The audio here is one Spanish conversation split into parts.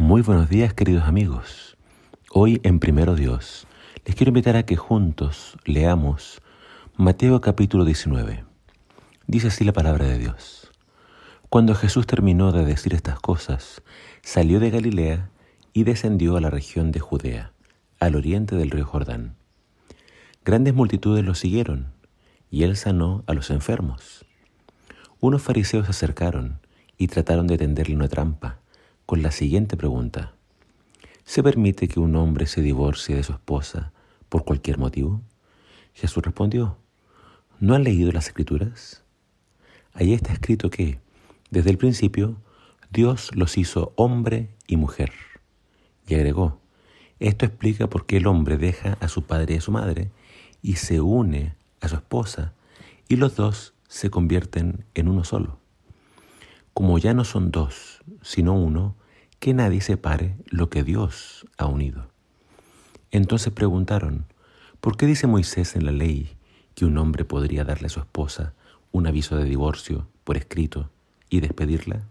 Muy buenos días queridos amigos. Hoy en Primero Dios les quiero invitar a que juntos leamos Mateo capítulo 19. Dice así la palabra de Dios. Cuando Jesús terminó de decir estas cosas, salió de Galilea y descendió a la región de Judea, al oriente del río Jordán. Grandes multitudes lo siguieron, y él sanó a los enfermos. Unos fariseos se acercaron y trataron de tenderle una trampa con la siguiente pregunta. ¿Se permite que un hombre se divorcie de su esposa por cualquier motivo? Jesús respondió, ¿no han leído las escrituras? Allí está escrito que, desde el principio, Dios los hizo hombre y mujer. Y agregó, esto explica por qué el hombre deja a su padre y a su madre y se une a su esposa y los dos se convierten en uno solo. Como ya no son dos, sino uno, que nadie separe lo que Dios ha unido. Entonces preguntaron, ¿por qué dice Moisés en la ley que un hombre podría darle a su esposa un aviso de divorcio por escrito y despedirla?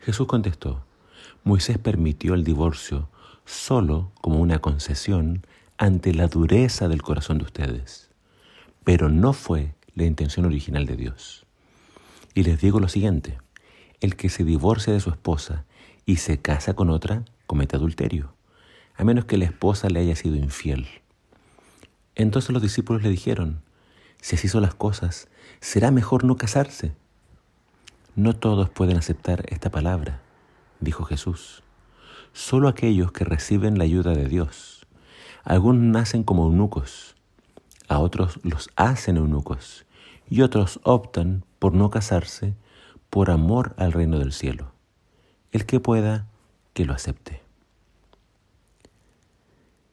Jesús contestó, Moisés permitió el divorcio solo como una concesión ante la dureza del corazón de ustedes, pero no fue la intención original de Dios. Y les digo lo siguiente, el que se divorcia de su esposa y se casa con otra, comete adulterio, a menos que la esposa le haya sido infiel. Entonces los discípulos le dijeron, si así son las cosas, será mejor no casarse. No todos pueden aceptar esta palabra, dijo Jesús. Solo aquellos que reciben la ayuda de Dios. Algunos nacen como eunucos, a otros los hacen eunucos, y otros optan por no casarse por amor al reino del cielo. El que pueda, que lo acepte.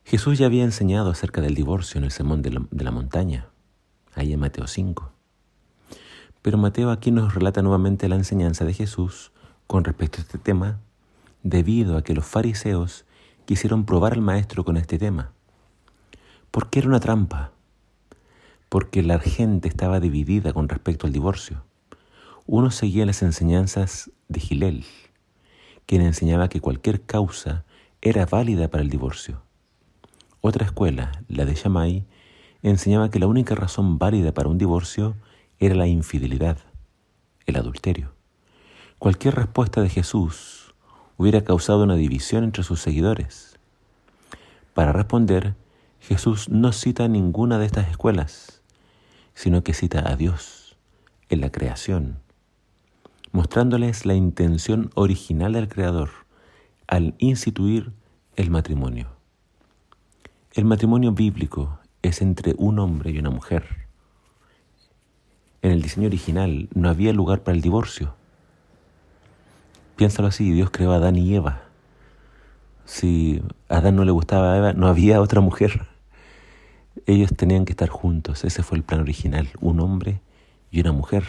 Jesús ya había enseñado acerca del divorcio en el sermón de la, montaña, ahí en Mateo 5. Pero Mateo aquí nos relata nuevamente la enseñanza de Jesús con respecto a este tema, debido a que los fariseos quisieron probar al maestro con este tema. Porque era una trampa, porque la gente estaba dividida con respecto al divorcio. Uno seguía las enseñanzas de Gilel, quien enseñaba que cualquier causa era válida para el divorcio. Otra escuela, la de Shammai, enseñaba que la única razón válida para un divorcio era la infidelidad, el adulterio. Cualquier respuesta de Jesús hubiera causado una división entre sus seguidores. Para responder, Jesús no cita ninguna de estas escuelas, sino que cita a Dios en la creación mostrándoles la intención original del Creador al instituir el matrimonio. El matrimonio bíblico es entre un hombre y una mujer. En el diseño original no había lugar para el divorcio. Piénsalo así, Dios creó a Adán y Eva. Si a Adán no le gustaba a Eva, no había otra mujer. Ellos tenían que estar juntos, ese fue el plan original, un hombre y una mujer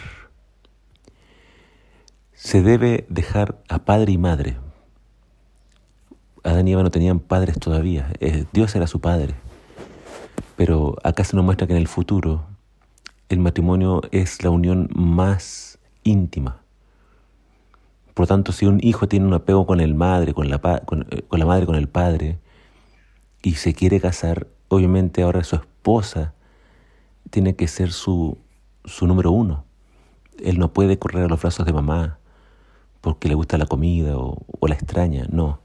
se debe dejar a padre y madre. Adán y Eva no tenían padres todavía, eh, Dios era su padre. Pero acá se nos muestra que en el futuro el matrimonio es la unión más íntima. Por lo tanto, si un hijo tiene un apego con el madre, con la, eh, con la madre, con el padre, y se quiere casar, obviamente ahora su esposa tiene que ser su, su número uno. Él no puede correr a los brazos de mamá, porque le gusta la comida o, la extraña, no.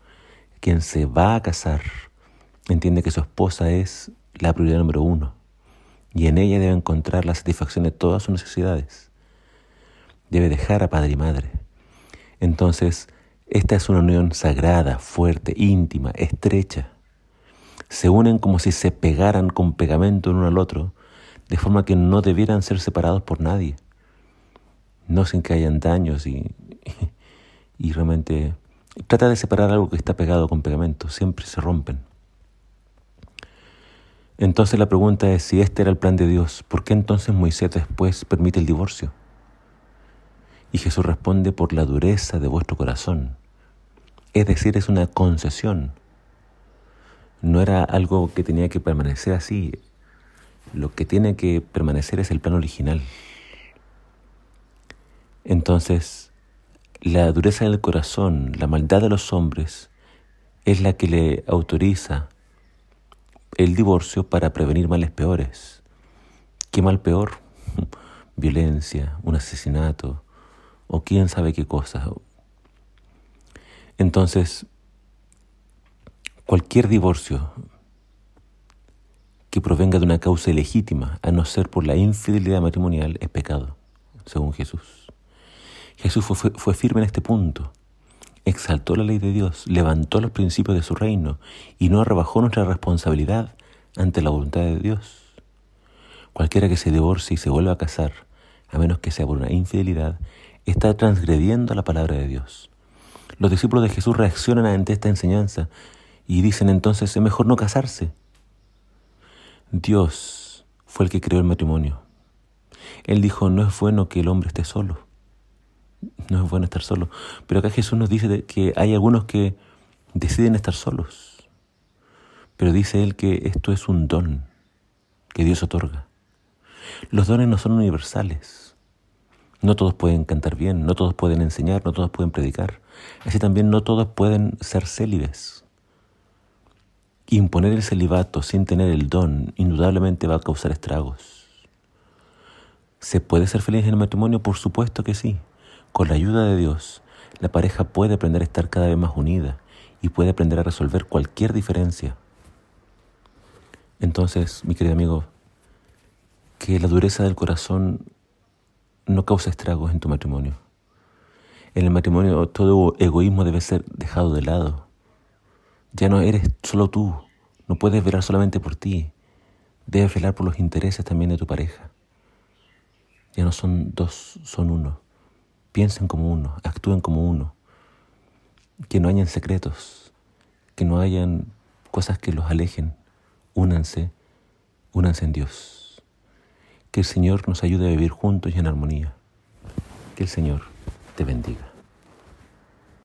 Quien se va a casar entiende que su esposa es la prioridad número uno y en ella debe encontrar la satisfacción de todas sus necesidades. Debe dejar a padre y madre. Entonces, esta es una unión sagrada, fuerte, íntima, estrecha. Se unen como si se pegaran con pegamento uno al otro, de forma que no debieran ser separados por nadie. No sin que hayan daños y realmente trata de separar algo que está pegado con pegamento, siempre se rompen. Entonces la pregunta es, si este era el plan de Dios, ¿por qué entonces Moisés después permite el divorcio? Y Jesús responde por la dureza de vuestro corazón. Es decir, es una concesión. No era algo que tenía que permanecer así. Lo que tiene que permanecer es el plan original. Entonces, la dureza del corazón, la maldad de los hombres, es la que le autoriza el divorcio para prevenir males peores. ¿Qué mal peor? Violencia, un asesinato o quién sabe qué cosa. Entonces, cualquier divorcio que provenga de una causa ilegítima, a no ser por la infidelidad matrimonial, es pecado, según Jesús. Jesús fue, firme en este punto exaltó la ley de Dios, levantó los principios de su reino y no rebajó nuestra responsabilidad ante la voluntad de Dios. Cualquiera que se divorcie y se vuelva a casar, a menos que sea por una infidelidad, está transgrediendo la palabra de Dios. Los discípulos de Jesús reaccionan ante esta enseñanza y dicen entonces es mejor no casarse. Dios fue el que creó el matrimonio. Él dijo, no es bueno que el hombre esté solo no es bueno estar solo. Pero acá Jesús nos dice que hay algunos que deciden estar solos. Pero dice Él que esto es un don que Dios otorga. Los dones no son universales. No todos pueden cantar bien, no todos pueden enseñar, no todos pueden predicar. Así también no todos pueden ser célibes. Imponer el celibato sin tener el don indudablemente va a causar estragos. ¿Se puede ser feliz en el matrimonio? Por supuesto que sí. Con la ayuda de Dios, la pareja puede aprender a estar cada vez más unida y puede aprender a resolver cualquier diferencia. Entonces, mi querido amigo, que la dureza del corazón no cause estragos en tu matrimonio. En el matrimonio todo egoísmo debe ser dejado de lado. Ya no eres solo tú, no puedes velar solamente por ti, debes velar por los intereses también de tu pareja. Ya no son dos, son uno piensen como uno, actúen como uno, que no hayan secretos, que no hayan cosas que los alejen, únanse, únanse en Dios. Que el Señor nos ayude a vivir juntos y en armonía. Que el Señor te bendiga.